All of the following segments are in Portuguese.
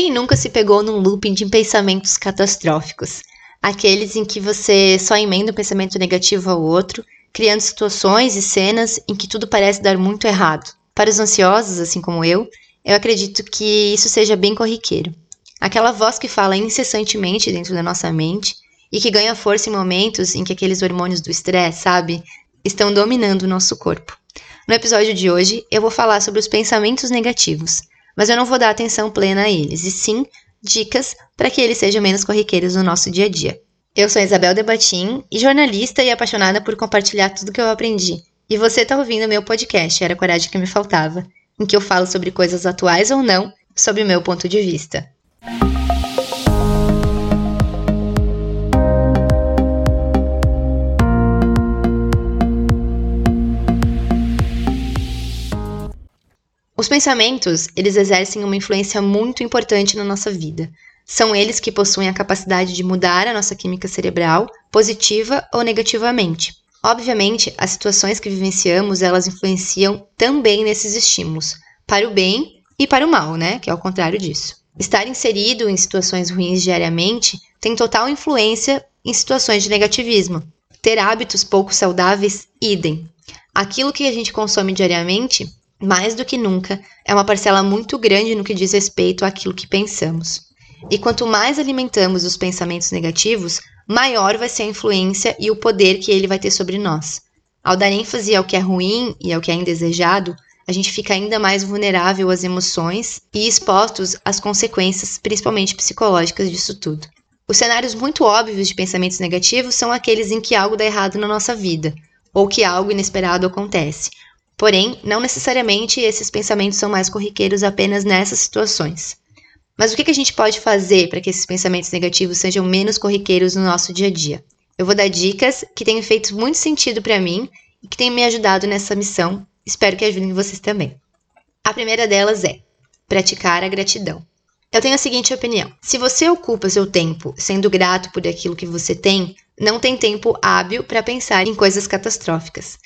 Quem nunca se pegou num looping de pensamentos catastróficos? Aqueles em que você só emenda um pensamento negativo ao outro, criando situações e cenas em que tudo parece dar muito errado. Para os ansiosos, assim como eu, eu acredito que isso seja bem corriqueiro. Aquela voz que fala incessantemente dentro da nossa mente e que ganha força em momentos em que aqueles hormônios do estresse, sabe, estão dominando o nosso corpo. No episódio de hoje, eu vou falar sobre os pensamentos negativos, mas eu não vou dar atenção plena a eles, e sim dicas para que eles sejam menos corriqueiros no nosso dia a dia. Eu sou Isabel Debatim e jornalista e apaixonada por compartilhar tudo que eu aprendi. E você está ouvindo meu podcast Era a Coragem que Me Faltava, em que eu falo sobre coisas atuais ou não, sob o meu ponto de vista. Os pensamentos, eles exercem uma influência muito importante na nossa vida. São eles que possuem a capacidade de mudar a nossa química cerebral, positiva ou negativamente. Obviamente, as situações que vivenciamos, elas influenciam também nesses estímulos, para o bem e para o mal, né? Que é o contrário disso. Estar inserido em situações ruins diariamente tem total influência em situações de negativismo. Ter hábitos pouco saudáveis, idem. Aquilo que a gente consome diariamente mais do que nunca, é uma parcela muito grande no que diz respeito àquilo que pensamos. E quanto mais alimentamos os pensamentos negativos, maior vai ser a influência e o poder que ele vai ter sobre nós. Ao dar ênfase ao que é ruim e ao que é indesejado, a gente fica ainda mais vulnerável às emoções e expostos às consequências, principalmente psicológicas disso tudo. Os cenários muito óbvios de pensamentos negativos são aqueles em que algo dá errado na nossa vida, ou que algo inesperado acontece, Porém, não necessariamente esses pensamentos são mais corriqueiros apenas nessas situações. Mas o que a gente pode fazer para que esses pensamentos negativos sejam menos corriqueiros no nosso dia a dia? Eu vou dar dicas que têm feito muito sentido para mim e que têm me ajudado nessa missão. Espero que ajudem vocês também. A primeira delas é praticar a gratidão. Eu tenho a seguinte opinião: se você ocupa seu tempo sendo grato por aquilo que você tem, não tem tempo hábil para pensar em coisas catastróficas.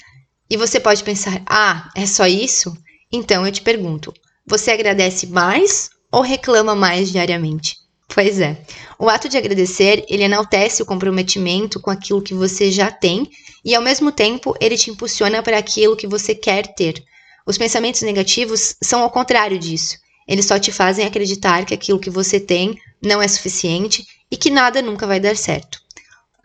E você pode pensar: ah, é só isso? Então eu te pergunto: você agradece mais ou reclama mais diariamente? Pois é. O ato de agradecer, ele enaltece o comprometimento com aquilo que você já tem e ao mesmo tempo ele te impulsiona para aquilo que você quer ter. Os pensamentos negativos são ao contrário disso. Eles só te fazem acreditar que aquilo que você tem não é suficiente e que nada nunca vai dar certo.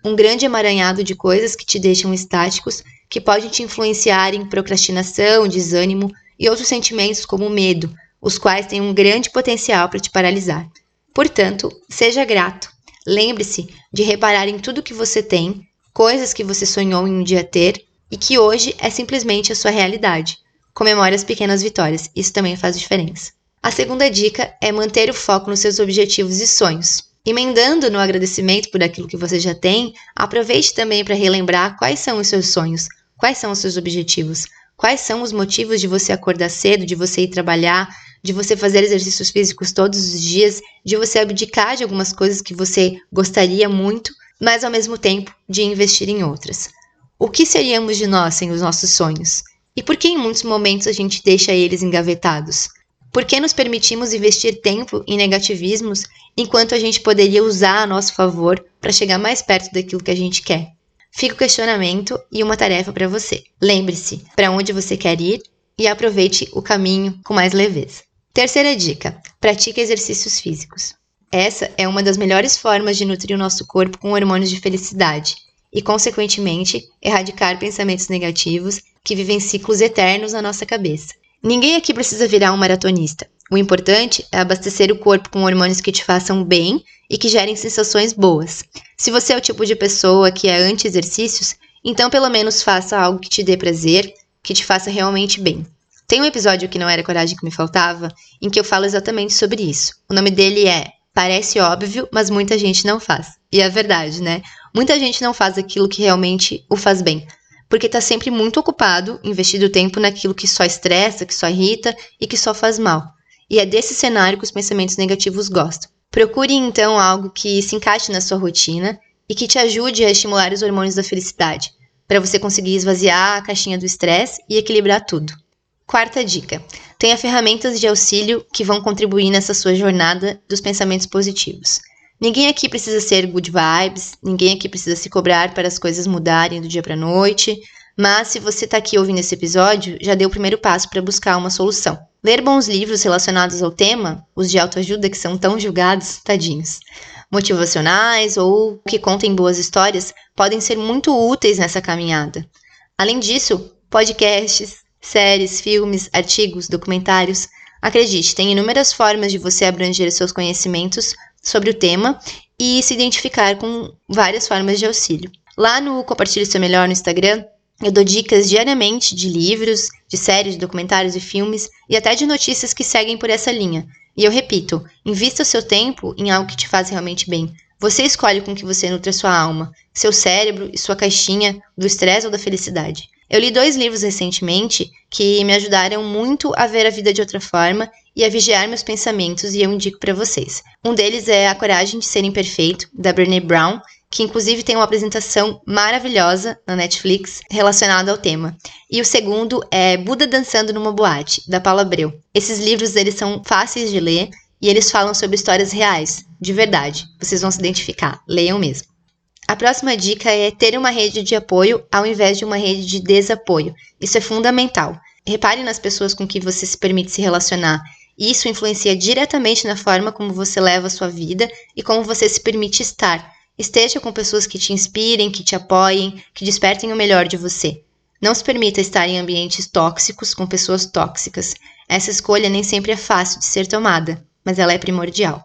Um grande emaranhado de coisas que te deixam estáticos que pode te influenciar em procrastinação, desânimo e outros sentimentos como medo, os quais têm um grande potencial para te paralisar. Portanto, seja grato. Lembre-se de reparar em tudo que você tem, coisas que você sonhou em um dia ter e que hoje é simplesmente a sua realidade. Comemore as pequenas vitórias, isso também faz diferença. A segunda dica é manter o foco nos seus objetivos e sonhos. Emendando no agradecimento por aquilo que você já tem, aproveite também para relembrar quais são os seus sonhos, quais são os seus objetivos, quais são os motivos de você acordar cedo, de você ir trabalhar, de você fazer exercícios físicos todos os dias, de você abdicar de algumas coisas que você gostaria muito, mas ao mesmo tempo de investir em outras. O que seríamos de nós sem os nossos sonhos? E por que em muitos momentos a gente deixa eles engavetados? Por que nos permitimos investir tempo em negativismos enquanto a gente poderia usar a nosso favor para chegar mais perto daquilo que a gente quer? Fica o questionamento e uma tarefa para você. Lembre-se para onde você quer ir e aproveite o caminho com mais leveza. Terceira dica: pratique exercícios físicos. Essa é uma das melhores formas de nutrir o nosso corpo com hormônios de felicidade e, consequentemente, erradicar pensamentos negativos que vivem ciclos eternos na nossa cabeça. Ninguém aqui precisa virar um maratonista. O importante é abastecer o corpo com hormônios que te façam bem e que gerem sensações boas. Se você é o tipo de pessoa que é anti-exercícios, então pelo menos faça algo que te dê prazer, que te faça realmente bem. Tem um episódio que não era coragem que me faltava, em que eu falo exatamente sobre isso. O nome dele é Parece óbvio, mas muita gente não faz. E é verdade, né? Muita gente não faz aquilo que realmente o faz bem porque está sempre muito ocupado, investindo tempo naquilo que só estressa, que só irrita e que só faz mal. E é desse cenário que os pensamentos negativos gostam. Procure então algo que se encaixe na sua rotina e que te ajude a estimular os hormônios da felicidade, para você conseguir esvaziar a caixinha do estresse e equilibrar tudo. Quarta dica: tenha ferramentas de auxílio que vão contribuir nessa sua jornada dos pensamentos positivos. Ninguém aqui precisa ser good vibes, ninguém aqui precisa se cobrar para as coisas mudarem do dia para a noite, mas se você está aqui ouvindo esse episódio, já deu o primeiro passo para buscar uma solução. Ler bons livros relacionados ao tema, os de autoajuda que são tão julgados, tadinhos, motivacionais ou que contem boas histórias, podem ser muito úteis nessa caminhada. Além disso, podcasts, séries, filmes, artigos, documentários. Acredite, tem inúmeras formas de você abranger seus conhecimentos sobre o tema e se identificar com várias formas de auxílio. Lá no Compartilhe Seu Melhor no Instagram, eu dou dicas diariamente de livros, de séries, de documentários e filmes e até de notícias que seguem por essa linha. E eu repito, invista o seu tempo em algo que te faz realmente bem. Você escolhe com que você nutre sua alma, seu cérebro e sua caixinha do estresse ou da felicidade. Eu li dois livros recentemente que me ajudaram muito a ver a vida de outra forma e a vigiar meus pensamentos e eu indico para vocês. Um deles é A Coragem de Ser Imperfeito, da Brené Brown, que inclusive tem uma apresentação maravilhosa na Netflix relacionada ao tema. E o segundo é Buda Dançando numa Boate, da Paula Abreu. Esses livros eles são fáceis de ler e eles falam sobre histórias reais, de verdade. Vocês vão se identificar, leiam mesmo. A próxima dica é ter uma rede de apoio ao invés de uma rede de desapoio. Isso é fundamental. Repare nas pessoas com que você se permite se relacionar. Isso influencia diretamente na forma como você leva a sua vida e como você se permite estar. Esteja com pessoas que te inspirem, que te apoiem, que despertem o melhor de você. Não se permita estar em ambientes tóxicos com pessoas tóxicas. Essa escolha nem sempre é fácil de ser tomada, mas ela é primordial.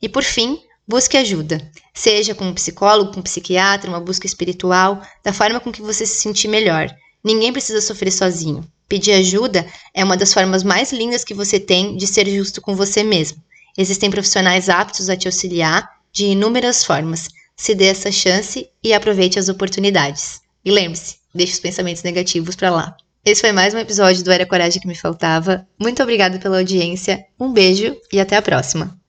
E por fim, Busque ajuda, seja com um psicólogo, com um psiquiatra, uma busca espiritual, da forma com que você se sentir melhor. Ninguém precisa sofrer sozinho. Pedir ajuda é uma das formas mais lindas que você tem de ser justo com você mesmo. Existem profissionais aptos a te auxiliar de inúmeras formas. Se dê essa chance e aproveite as oportunidades. E lembre-se, deixe os pensamentos negativos para lá. Esse foi mais um episódio do Era Coragem que me faltava. Muito obrigada pela audiência, um beijo e até a próxima.